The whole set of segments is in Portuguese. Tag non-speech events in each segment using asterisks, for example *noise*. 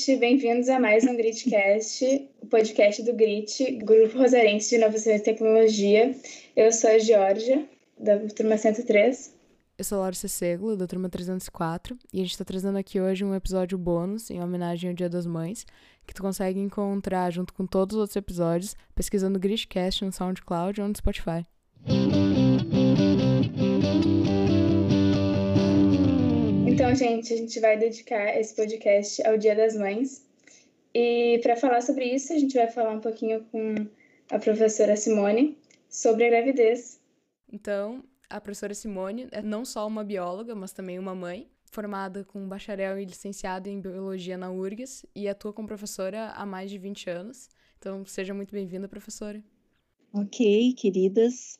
gente, bem-vindos a mais um Gritcast, o podcast do Grit, Grupo Rosarense de Inovação e Tecnologia. Eu sou a Georgia, da turma 103. Eu sou a Laura Ceceglo, da turma 304, e a gente está trazendo aqui hoje um episódio bônus em homenagem ao Dia das Mães, que tu consegue encontrar junto com todos os outros episódios, pesquisando Gritcast no SoundCloud ou no Spotify. Então, gente, a gente vai dedicar esse podcast ao Dia das Mães. E para falar sobre isso, a gente vai falar um pouquinho com a professora Simone sobre a gravidez. Então, a professora Simone é não só uma bióloga, mas também uma mãe, formada com bacharel e licenciado em biologia na URGS e atua como professora há mais de 20 anos. Então, seja muito bem-vinda, professora. Ok, queridas.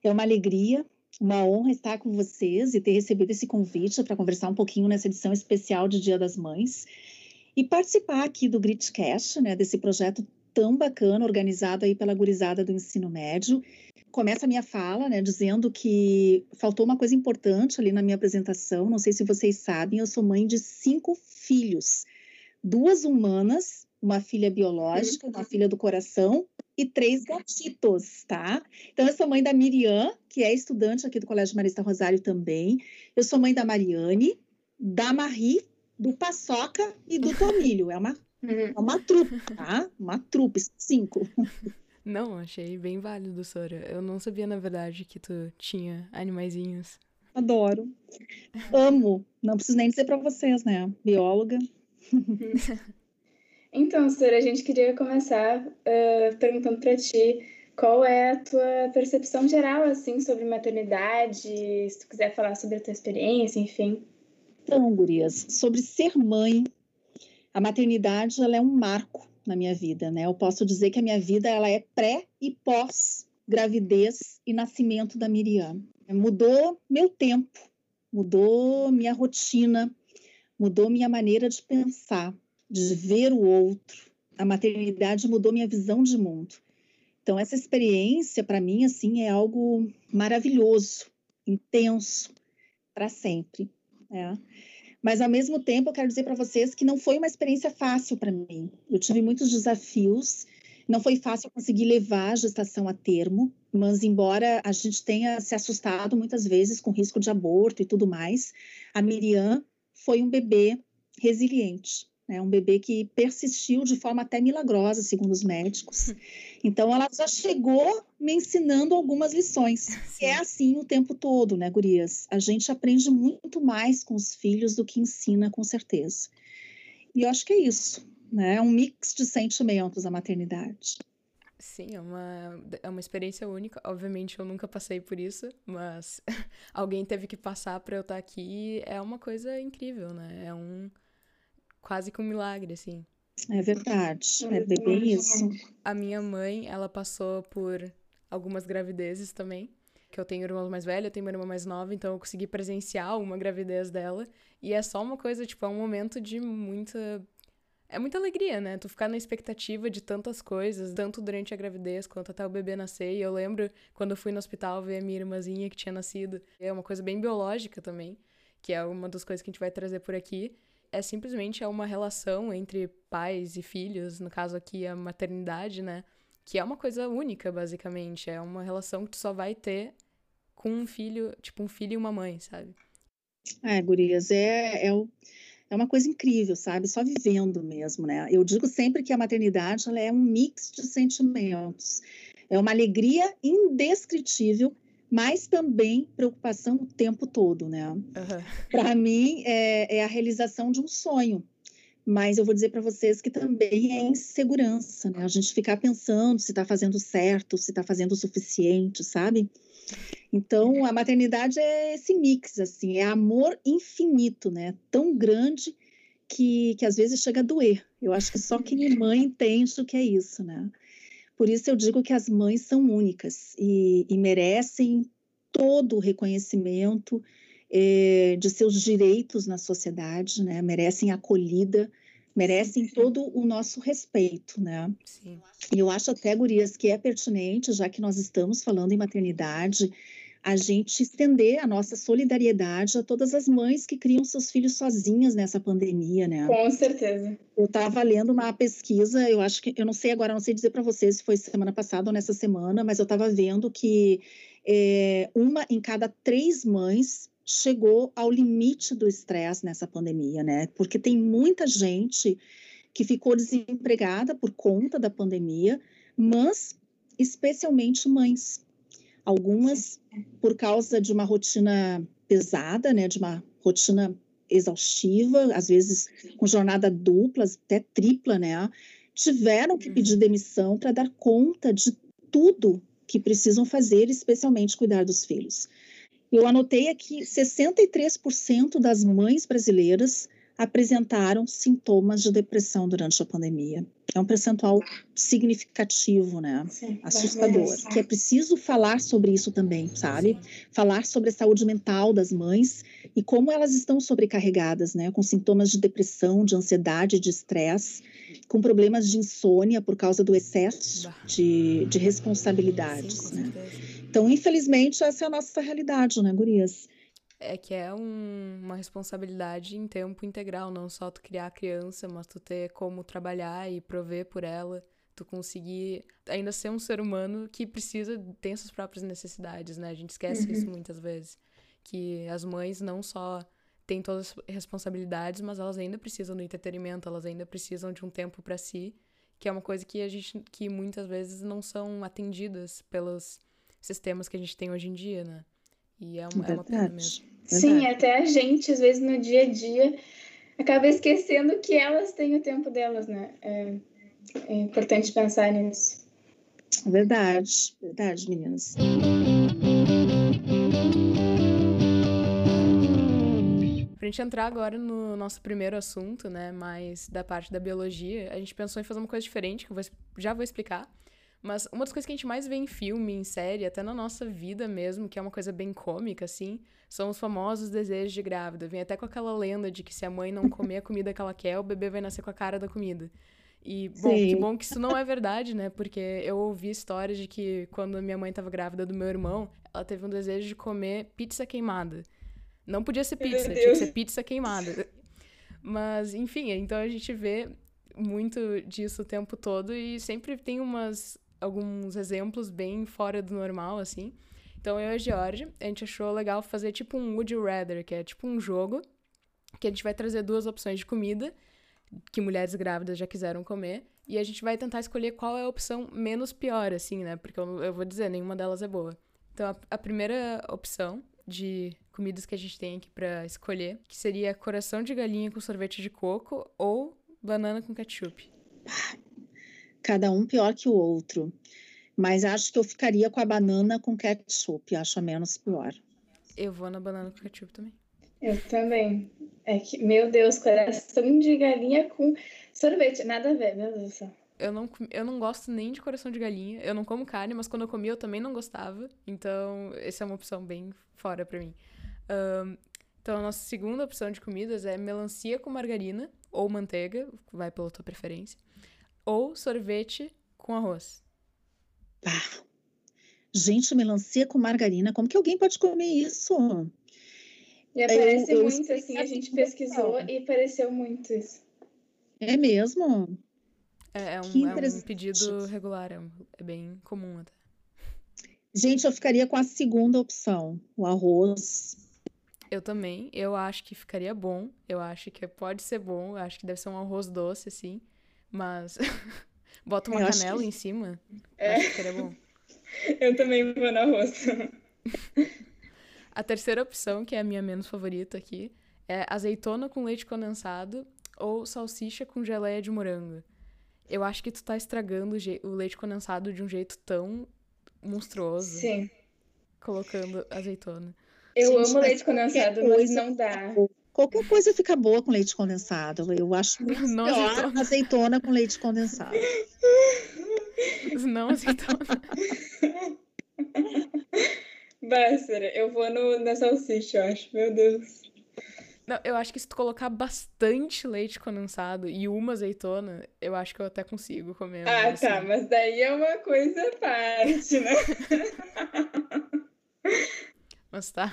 É uma alegria uma honra estar com vocês e ter recebido esse convite para conversar um pouquinho nessa edição especial de Dia das Mães e participar aqui do Gritcast, né, desse projeto tão bacana organizado aí pela gurizada do ensino médio. Começa a minha fala, né, dizendo que faltou uma coisa importante ali na minha apresentação. Não sei se vocês sabem, eu sou mãe de cinco filhos, duas humanas, uma filha biológica, uma filha do coração e três gatitos, tá? Então, eu sou mãe da Miriam, que é estudante aqui do Colégio Marista Rosário também. Eu sou mãe da Mariane, da Marie, do Paçoca e do Tomilho. É uma, uhum. é uma trupe, tá? Uma trupe, cinco. Não, achei bem válido, Sora. Eu não sabia, na verdade, que tu tinha animaizinhos. Adoro. Amo. Não preciso nem dizer para vocês, né? Bióloga. *laughs* Então, Sora, a gente queria começar uh, perguntando para ti qual é a tua percepção geral, assim, sobre maternidade, se tu quiser falar sobre a tua experiência, enfim. Então, gurias, sobre ser mãe, a maternidade, ela é um marco na minha vida, né? Eu posso dizer que a minha vida, ela é pré e pós gravidez e nascimento da Miriam. Mudou meu tempo, mudou minha rotina, mudou minha maneira de pensar de ver o outro. A maternidade mudou minha visão de mundo. Então essa experiência para mim assim é algo maravilhoso, intenso para sempre. Né? Mas ao mesmo tempo eu quero dizer para vocês que não foi uma experiência fácil para mim. Eu tive muitos desafios. Não foi fácil conseguir levar a gestação a termo, mas embora a gente tenha se assustado muitas vezes com risco de aborto e tudo mais, a Miriam foi um bebê resiliente né? Um bebê que persistiu de forma até milagrosa, segundo os médicos. *laughs* Então, ela já chegou me ensinando algumas lições. Sim. É assim o tempo todo, né, gurias? A gente aprende muito mais com os filhos do que ensina, com certeza. E eu acho que é isso, né? É um mix de sentimentos a maternidade. Sim, é uma, é uma experiência única. Obviamente, eu nunca passei por isso, mas *laughs* alguém teve que passar para eu estar aqui. É uma coisa incrível, né? É um quase que um milagre, assim. É verdade, é bem isso. A minha mãe, ela passou por algumas gravidezes também. Que eu tenho irmãos mais velhos, eu tenho uma irmã mais nova, então eu consegui presenciar uma gravidez dela. E é só uma coisa, tipo, é um momento de muita. É muita alegria, né? Tu ficar na expectativa de tantas coisas, tanto durante a gravidez quanto até o bebê nascer. E eu lembro quando eu fui no hospital ver a minha irmãzinha que tinha nascido. É uma coisa bem biológica também, que é uma das coisas que a gente vai trazer por aqui é simplesmente é uma relação entre pais e filhos, no caso aqui a maternidade, né? Que é uma coisa única, basicamente. É uma relação que tu só vai ter com um filho, tipo um filho e uma mãe, sabe? É, gurias, é, é, é uma coisa incrível, sabe? Só vivendo mesmo, né? Eu digo sempre que a maternidade ela é um mix de sentimentos. É uma alegria indescritível mas também preocupação o tempo todo, né? Uhum. Para mim, é, é, a realização de um sonho. Mas eu vou dizer para vocês que também é insegurança, né? A gente ficar pensando se está fazendo certo, se está fazendo o suficiente, sabe? Então, a maternidade é esse mix, assim, é amor infinito, né? Tão grande que, que às vezes chega a doer. Eu acho que só quem é mãe entende o que é isso, né? Por isso eu digo que as mães são únicas e, e merecem todo o reconhecimento é, de seus direitos na sociedade, né? Merecem acolhida, merecem todo o nosso respeito, né? Sim. E eu acho até, Gurias, que é pertinente, já que nós estamos falando em maternidade, a gente estender a nossa solidariedade a todas as mães que criam seus filhos sozinhas nessa pandemia, né? Com certeza. Eu estava lendo uma pesquisa, eu acho que, eu não sei agora, não sei dizer para vocês se foi semana passada ou nessa semana, mas eu estava vendo que é, uma em cada três mães chegou ao limite do estresse nessa pandemia, né? Porque tem muita gente que ficou desempregada por conta da pandemia, mas especialmente mães algumas por causa de uma rotina pesada, né, de uma rotina exaustiva, às vezes com jornada dupla, até tripla, né, tiveram que pedir uhum. demissão para dar conta de tudo que precisam fazer, especialmente cuidar dos filhos. Eu anotei aqui 63% das mães brasileiras apresentaram sintomas de depressão durante a pandemia. É um percentual significativo, né? Sim, Assustador. Que é preciso falar sobre isso também, sabe? Sim. Falar sobre a saúde mental das mães e como elas estão sobrecarregadas, né? Com sintomas de depressão, de ansiedade, de estresse, com problemas de insônia por causa do excesso de, de responsabilidades, Sim, né? Então, infelizmente, essa é a nossa realidade, né, Gurias? É que é um, uma responsabilidade em tempo integral, não só tu criar a criança, mas tu ter como trabalhar e prover por ela, tu conseguir ainda ser um ser humano que precisa, tem suas próprias necessidades, né? A gente esquece uhum. isso muitas vezes, que as mães não só têm todas as responsabilidades, mas elas ainda precisam do entretenimento, elas ainda precisam de um tempo para si, que é uma coisa que a gente que muitas vezes não são atendidas pelos sistemas que a gente tem hoje em dia, né? E é uma, é uma pena mesmo. Sim, até a gente, às vezes, no dia a dia, acaba esquecendo que elas têm o tempo delas, né? É, é importante pensar nisso. Verdade, verdade, meninas. Pra gente entrar agora no nosso primeiro assunto, né, mais da parte da biologia, a gente pensou em fazer uma coisa diferente, que eu vou, já vou explicar. Mas uma das coisas que a gente mais vê em filme, em série, até na nossa vida mesmo, que é uma coisa bem cômica, assim, são os famosos desejos de grávida. Vem até com aquela lenda de que se a mãe não comer a comida que ela quer, o bebê vai nascer com a cara da comida. E, bom, Sim. que bom que isso não é verdade, né? Porque eu ouvi histórias de que quando a minha mãe estava grávida do meu irmão, ela teve um desejo de comer pizza queimada. Não podia ser pizza, tinha que ser pizza queimada. Mas, enfim, então a gente vê muito disso o tempo todo e sempre tem umas alguns exemplos bem fora do normal, assim. Então eu e a Georgia, a gente achou legal fazer tipo um Would You Rather, que é tipo um jogo que a gente vai trazer duas opções de comida que mulheres grávidas já quiseram comer e a gente vai tentar escolher qual é a opção menos pior, assim, né? Porque eu, eu vou dizer, nenhuma delas é boa. Então a, a primeira opção de comidas que a gente tem aqui para escolher, que seria coração de galinha com sorvete de coco ou banana com ketchup *laughs* cada um pior que o outro. Mas acho que eu ficaria com a banana com ketchup, acho a menos pior. Eu vou na banana com ketchup também. Eu também. É que, meu Deus, coração de galinha com sorvete. Nada a ver, meu Deus do céu. Eu não, eu não gosto nem de coração de galinha. Eu não como carne, mas quando eu comi eu também não gostava. Então, essa é uma opção bem fora pra mim. Um, então, a nossa segunda opção de comidas é melancia com margarina ou manteiga, vai pela tua preferência ou sorvete com arroz? Ah, gente, melancia com margarina, como que alguém pode comer isso? E aparece eu, muito, eu assim, a gente pesquisou e apareceu muito isso. É mesmo? É, é, um, é um, pedido regular, é, é bem comum até. Gente, eu ficaria com a segunda opção, o arroz. Eu também, eu acho que ficaria bom, eu acho que pode ser bom, eu acho que deve ser um arroz doce, assim. Mas *laughs* bota uma eu canela que... em cima. É. Acho que seria bom. *laughs* Eu também vou na roça. *laughs* A terceira opção, que é a minha menos favorita aqui, é azeitona com leite condensado ou salsicha com geleia de morango. Eu acho que tu tá estragando o leite condensado de um jeito tão monstruoso. Sim. Colocando azeitona. Eu Gente, amo leite condensado, mas não dá. Qualquer coisa fica boa com leite condensado. Eu acho muito não pior azeitona. azeitona com leite condensado. Não azeitona. Bárbara, eu vou no, na salsicha, eu acho. Meu Deus. Não, eu acho que se tu colocar bastante leite condensado e uma azeitona, eu acho que eu até consigo comer. Ah, assim. tá, mas daí é uma coisa à parte, né? *laughs* Mas tá.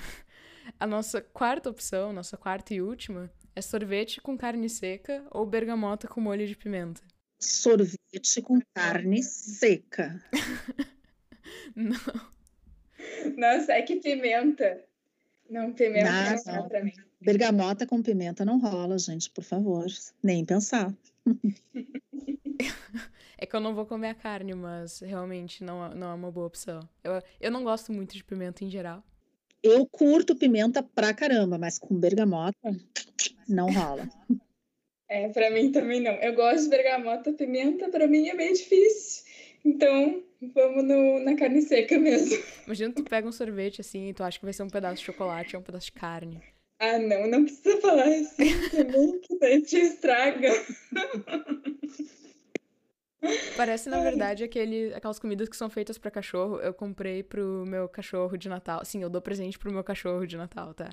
A nossa quarta opção, nossa quarta e última, é sorvete com carne seca ou bergamota com molho de pimenta. Sorvete com carne seca. *laughs* Não. Nossa, é que pimenta. Não, pimenta não, não pra mim. Bergamota com pimenta não rola, gente, por favor. Nem pensar. *laughs* É que eu não vou comer a carne, mas realmente não, não é uma boa opção. Eu, eu não gosto muito de pimenta em geral. Eu curto pimenta pra caramba, mas com bergamota não rola. *laughs* É, pra mim também não. Eu gosto de bergamota, pimenta, pra mim é meio difícil. Então, vamos no, na carne seca mesmo. Imagina tu pega um sorvete assim e tu acha que vai ser um pedaço de chocolate ou um pedaço de carne. Ah, não, não precisa falar assim também, que daí te estraga. *laughs* Parece, na verdade, aquele, aquelas comidas que são feitas para cachorro. Eu comprei pro meu cachorro de Natal. Sim, eu dou presente pro meu cachorro de Natal, tá?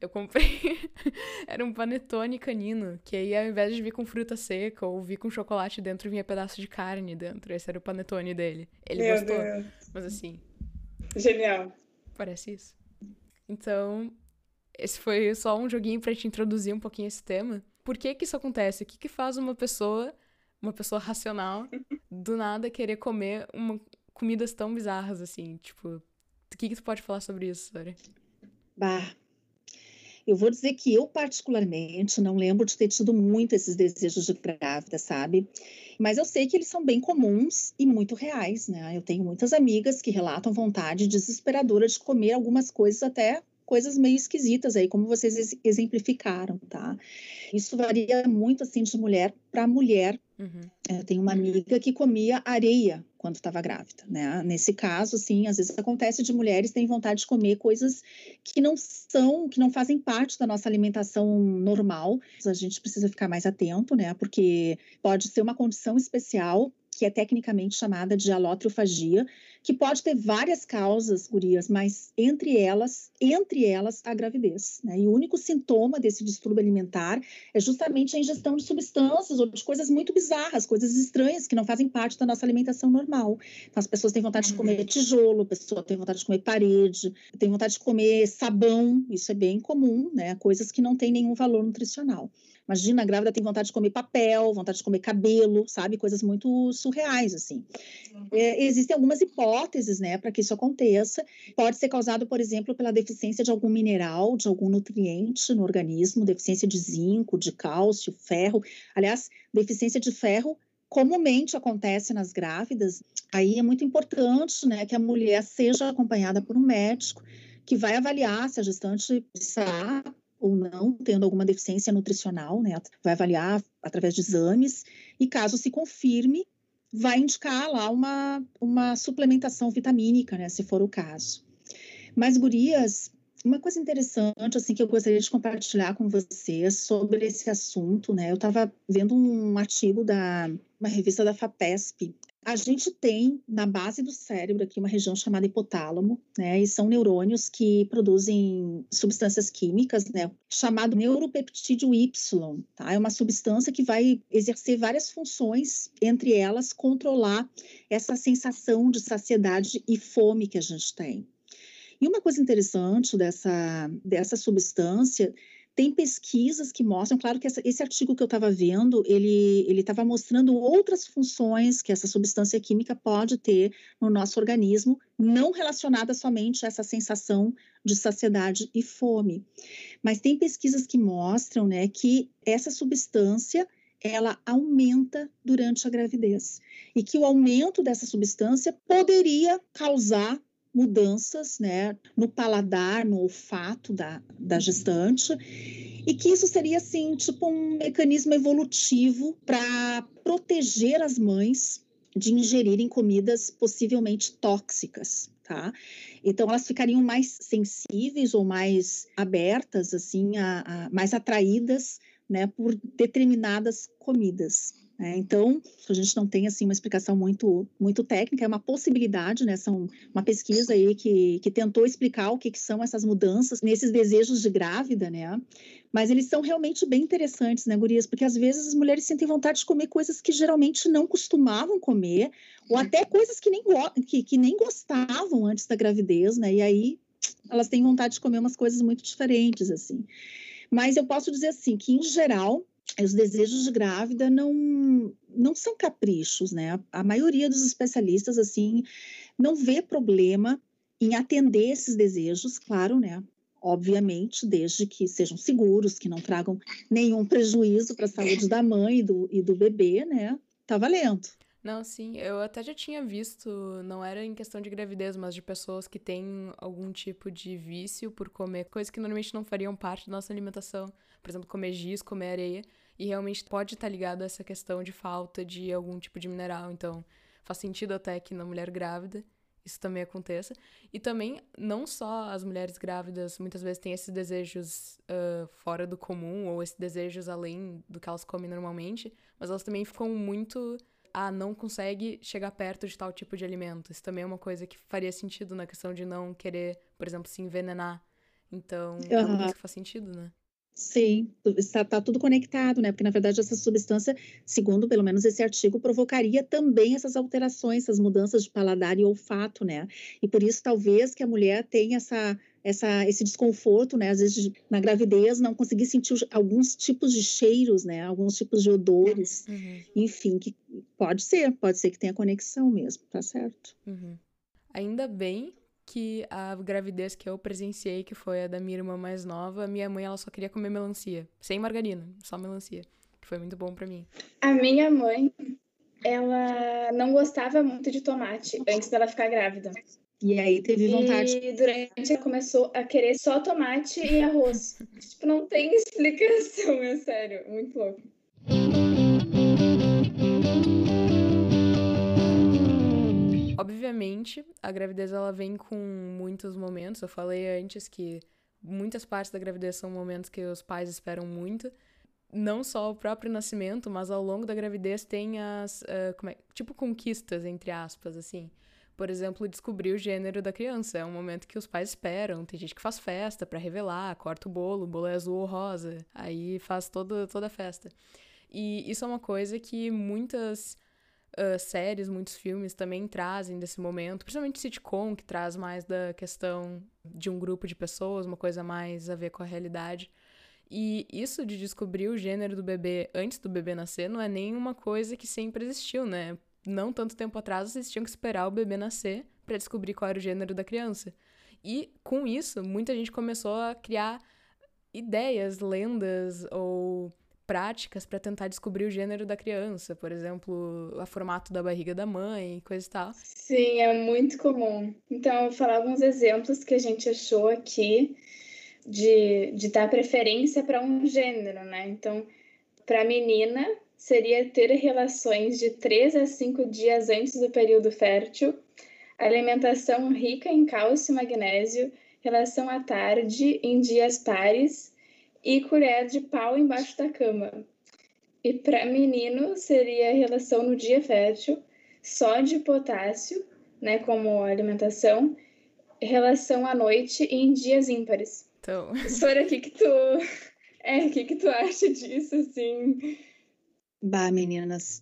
Eu comprei. *laughs* Era um panetone canino, que aí ao invés de vir com fruta seca ou vir com chocolate dentro, vinha pedaço de carne dentro. Esse era o panetone dele. Ele Meu gostou. Deus. Mas assim. Genial. Parece isso. Então, esse foi só um joguinho para te introduzir um pouquinho esse tema. Por que que isso acontece? O que que faz uma pessoa uma pessoa racional, do nada querer comer uma, comidas tão bizarras assim. Tipo, o que, que tu pode falar sobre isso, Sori? Bah, eu vou dizer que eu, particularmente, não lembro de ter tido muito esses desejos de grávida, sabe? Mas eu sei que eles são bem comuns e muito reais, né? Eu tenho muitas amigas que relatam vontade desesperadora de comer algumas coisas até coisas meio esquisitas aí, como vocês exemplificaram, tá? Isso varia muito, assim, de mulher para mulher. Uhum. Eu tenho uma amiga que comia areia quando estava grávida, né? Nesse caso, sim, às vezes acontece de mulheres terem vontade de comer coisas que não são, que não fazem parte da nossa alimentação normal. A gente precisa ficar mais atento, né? Porque pode ser uma condição especial que é tecnicamente chamada de alotriofagia, que pode ter várias causas, gurias, mas entre elas, entre elas, a gravidez. Né? E o único sintoma desse distúrbio alimentar é justamente a ingestão de substâncias ou de coisas muito bizarras, coisas estranhas que não fazem parte da nossa alimentação normal. Então, as pessoas têm vontade de comer tijolo, a pessoa tem vontade de comer parede, tem vontade de comer sabão, isso é bem comum, né? Coisas que não têm nenhum valor nutricional. Imagina, a grávida tem vontade de comer papel, vontade de comer cabelo, sabe? Coisas muito surreais, assim. É, existem algumas hipóteses, né, para que isso aconteça. Pode ser causado, por exemplo, pela deficiência de algum mineral, de algum nutriente no organismo, deficiência de zinco, de cálcio, ferro. Aliás, deficiência de ferro comumente acontece nas grávidas. Aí é muito importante, né, que a mulher seja acompanhada por um médico que vai avaliar se a gestante está ou não, tendo alguma deficiência nutricional, né? Vai avaliar através de exames e caso se confirme, vai indicar lá uma, uma suplementação vitamínica, né? Se for o caso. Mas, gurias, uma coisa interessante, assim, que eu gostaria de compartilhar com vocês sobre esse assunto, né? Eu estava vendo um artigo da uma revista da FAPESP, a gente tem na base do cérebro aqui uma região chamada hipotálamo, né? E são neurônios que produzem substâncias químicas, né? Chamado neuropeptídeo Y, tá? É uma substância que vai exercer várias funções, entre elas controlar essa sensação de saciedade e fome que a gente tem. E uma coisa interessante dessa, dessa substância tem pesquisas que mostram, claro que essa, esse artigo que eu estava vendo, ele estava mostrando outras funções que essa substância química pode ter no nosso organismo, não relacionada somente a essa sensação de saciedade e fome. Mas tem pesquisas que mostram né, que essa substância ela aumenta durante a gravidez e que o aumento dessa substância poderia causar mudanças né, no paladar, no olfato da, da gestante, e que isso seria assim, tipo um mecanismo evolutivo para proteger as mães de ingerirem comidas possivelmente tóxicas, tá? Então elas ficariam mais sensíveis ou mais abertas, assim, a, a mais atraídas, né, por determinadas comidas. É, então, a gente não tem assim uma explicação muito muito técnica, é uma possibilidade, né? São uma pesquisa aí que, que tentou explicar o que, que são essas mudanças nesses desejos de grávida, né? Mas eles são realmente bem interessantes, né, Gurias? Porque às vezes as mulheres sentem vontade de comer coisas que geralmente não costumavam comer, ou até coisas que nem, que, que nem gostavam antes da gravidez, né? E aí elas têm vontade de comer umas coisas muito diferentes, assim. Mas eu posso dizer assim, que em geral, os desejos de grávida não, não são caprichos, né? A maioria dos especialistas, assim, não vê problema em atender esses desejos, claro, né? Obviamente, desde que sejam seguros, que não tragam nenhum prejuízo para a saúde da mãe e do, e do bebê, né? Tá valendo. Não, sim, eu até já tinha visto, não era em questão de gravidez, mas de pessoas que têm algum tipo de vício por comer coisas que normalmente não fariam parte da nossa alimentação. Por exemplo, comer giz, comer areia. E realmente pode estar ligado a essa questão de falta de algum tipo de mineral. Então, faz sentido até que na mulher grávida isso também aconteça. E também, não só as mulheres grávidas muitas vezes têm esses desejos uh, fora do comum, ou esses desejos além do que elas comem normalmente, mas elas também ficam muito ah, não consegue chegar perto de tal tipo de alimento. Isso também é uma coisa que faria sentido na questão de não querer, por exemplo, se envenenar. Então, uhum. é uma coisa que faz sentido, né? Sim, está, tá tudo conectado, né? Porque, na verdade, essa substância, segundo pelo menos esse artigo, provocaria também essas alterações, essas mudanças de paladar e olfato, né? E por isso, talvez, que a mulher tenha essa essa, esse desconforto, né? Às vezes na gravidez não conseguir sentir alguns tipos de cheiros, né? Alguns tipos de odores, uhum. enfim, que pode ser, pode ser que tenha conexão mesmo, tá certo? Uhum. Ainda bem que a gravidez que eu presenciei, que foi a da minha irmã mais nova, minha mãe ela só queria comer melancia, sem margarina, só melancia, que foi muito bom para mim. A minha mãe, ela não gostava muito de tomate antes dela ficar grávida. E aí teve vontade. E durante ela começou a querer só tomate e arroz. *laughs* tipo, não tem explicação, é sério. Muito louco. Obviamente, a gravidez ela vem com muitos momentos. Eu falei antes que muitas partes da gravidez são momentos que os pais esperam muito. Não só o próprio nascimento, mas ao longo da gravidez tem as, uh, é, tipo, conquistas, entre aspas, assim por exemplo, descobrir o gênero da criança. É um momento que os pais esperam. Tem gente que faz festa para revelar, corta o bolo, o bolo é azul ou rosa. Aí faz toda, toda a festa. E isso é uma coisa que muitas uh, séries, muitos filmes também trazem desse momento, principalmente sitcom, que traz mais da questão de um grupo de pessoas, uma coisa mais a ver com a realidade. E isso de descobrir o gênero do bebê antes do bebê nascer não é nenhuma coisa que sempre existiu, né? não tanto tempo atrás, vocês tinham que esperar o bebê nascer para descobrir qual era o gênero da criança. E com isso, muita gente começou a criar ideias, lendas ou práticas para tentar descobrir o gênero da criança, por exemplo, o formato da barriga da mãe, coisa e tal. Sim, é muito comum. Então, eu vou falar alguns exemplos que a gente achou aqui de, de dar preferência para um gênero, né? Então, para menina, seria ter relações de 3 a 5 dias antes do período fértil, alimentação rica em cálcio e magnésio, relação à tarde, em dias pares e colher de pau embaixo da cama. E para menino seria relação no dia fértil, sódio e potássio, né, como alimentação, relação à noite e em dias ímpares. Então, *laughs* Sora, o que que tu é, o que que tu acha disso assim? Bah, meninas,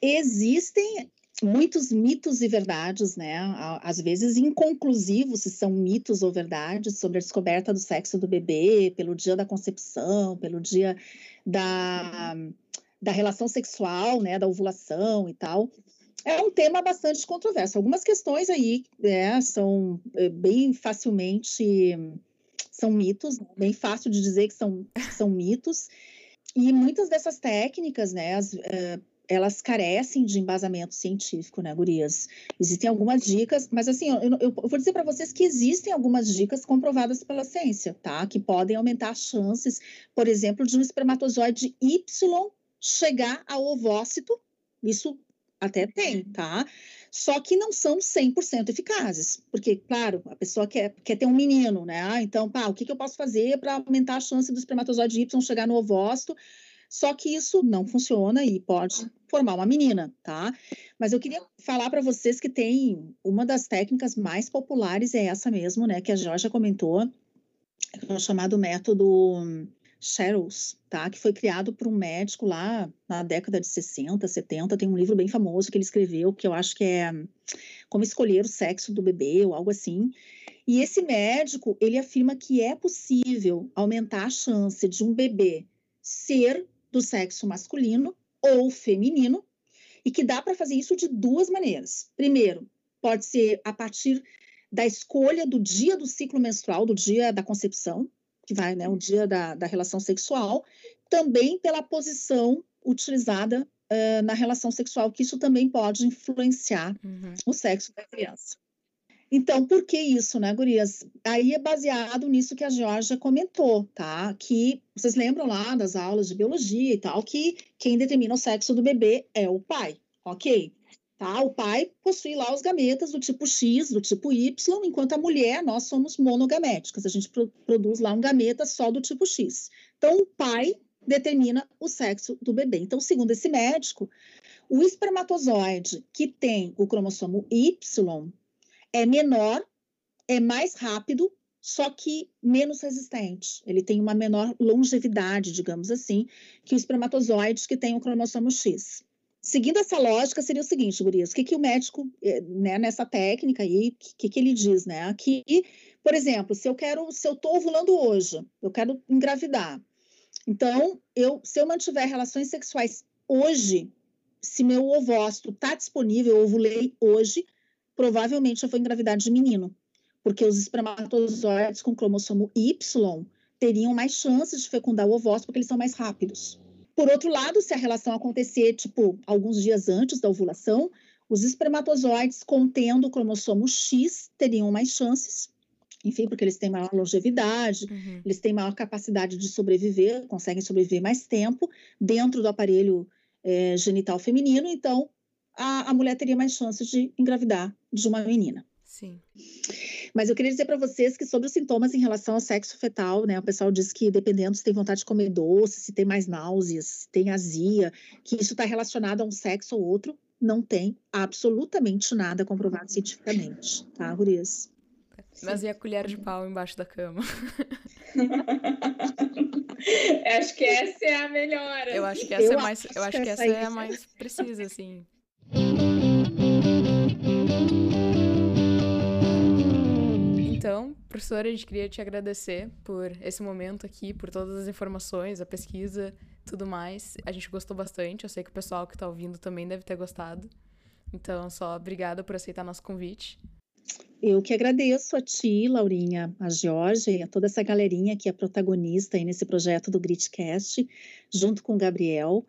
existem muitos mitos e verdades, né? Às vezes inconclusivos se são mitos ou verdades sobre a descoberta do sexo do bebê, pelo dia da concepção, pelo dia da, da relação sexual, né? Da ovulação e tal. É um tema bastante controverso. Algumas questões aí né, são eh, bem facilmente são mitos, bem fácil de dizer que são, são mitos. E muitas dessas técnicas, né, as, uh, elas carecem de embasamento científico, né, gurias? Existem algumas dicas, mas assim, eu, eu, vou dizer para vocês que existem algumas dicas comprovadas pela ciência, tá? Que podem aumentar as chances, por exemplo, de um espermatozoide Y chegar ao ovócito. Isso até tem, tá? só que não são 100% eficazes, porque, claro, a pessoa quer, quer ter um menino, né? Ah, então, pá, o que, que eu posso fazer para aumentar a chance do espermatozoide Y chegar no ovócito? Só que isso não funciona e pode formar uma menina, tá? Mas eu queria falar para vocês que tem uma das técnicas mais populares é essa mesmo, né? Que a Jorge comentou, é o chamado método Sharrows, tá? Que foi criado por um médico lá na década de 60, 70. Tem um livro bem famoso que ele escreveu, que eu acho que é Como Escolher o Sexo do Bebê, ou algo assim. E esse médico, ele afirma que é possível aumentar a chance de um bebê ser do sexo masculino ou feminino, e que dá para fazer isso de duas maneiras. Primeiro, pode ser a partir da escolha do dia do ciclo menstrual, do dia da concepção, que vai, né, o dia da, da relação sexual, também pela posição utilizada uh, na relação sexual, que isso também pode influenciar uhum. o sexo da criança. Então, por que isso, né, gurias? Aí é baseado nisso que a Georgia comentou, tá? Que vocês lembram lá das aulas de biologia e tal, que quem determina o sexo do bebê é o pai, ok? Tá? O pai possui lá os gametas do tipo X, do tipo Y, enquanto a mulher, nós somos monogaméticas, a gente pro produz lá um gameta só do tipo X. Então, o pai determina o sexo do bebê. Então, segundo esse médico, o espermatozoide que tem o cromossomo Y é menor, é mais rápido, só que menos resistente. Ele tem uma menor longevidade, digamos assim, que o espermatozoide que tem o cromossomo X. Seguindo essa lógica, seria o seguinte, Gurias, o que, que o médico, eh, né, nessa técnica aí, o que, que ele diz, né? Aqui, por exemplo, se eu quero, se eu estou ovulando hoje, eu quero engravidar. Então, eu, se eu mantiver relações sexuais hoje, se meu ovócito está disponível, eu ovulei hoje, provavelmente eu vou engravidar de menino, porque os espermatozoides com cromossomo Y teriam mais chances de fecundar o ovócito, porque eles são mais rápidos. Por outro lado, se a relação acontecer, tipo, alguns dias antes da ovulação, os espermatozoides contendo o cromossomo X teriam mais chances, enfim, porque eles têm maior longevidade, uhum. eles têm maior capacidade de sobreviver, conseguem sobreviver mais tempo dentro do aparelho é, genital feminino, então a, a mulher teria mais chances de engravidar de uma menina. Sim. Mas eu queria dizer para vocês que sobre os sintomas em relação ao sexo fetal, né? O pessoal diz que dependendo se tem vontade de comer doce, se tem mais náuseas, se tem azia, que isso está relacionado a um sexo ou outro, não tem absolutamente nada comprovado cientificamente, tá, Gurias? Mas e a colher de pau embaixo da cama? *laughs* acho que essa é a melhor. Eu acho que essa eu é mais, eu acho que essa é a mais precisa, assim. Então, professora, a gente queria te agradecer por esse momento aqui, por todas as informações, a pesquisa, tudo mais. A gente gostou bastante, eu sei que o pessoal que está ouvindo também deve ter gostado. Então, só obrigada por aceitar nosso convite. Eu que agradeço a ti, Laurinha, a Jorge e a toda essa galerinha que é protagonista aí nesse projeto do Gritcast, junto com o Gabriel.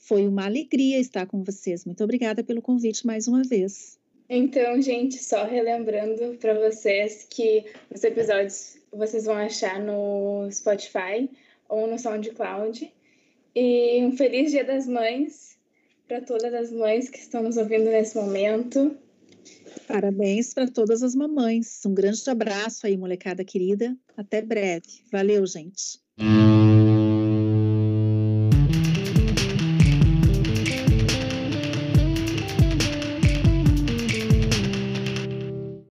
Foi uma alegria estar com vocês. Muito obrigada pelo convite mais uma vez. Então, gente, só relembrando para vocês que os episódios vocês vão achar no Spotify ou no SoundCloud. E um feliz Dia das Mães para todas as mães que estão nos ouvindo nesse momento. Parabéns para todas as mamães. Um grande abraço aí, molecada querida. Até breve. Valeu, gente.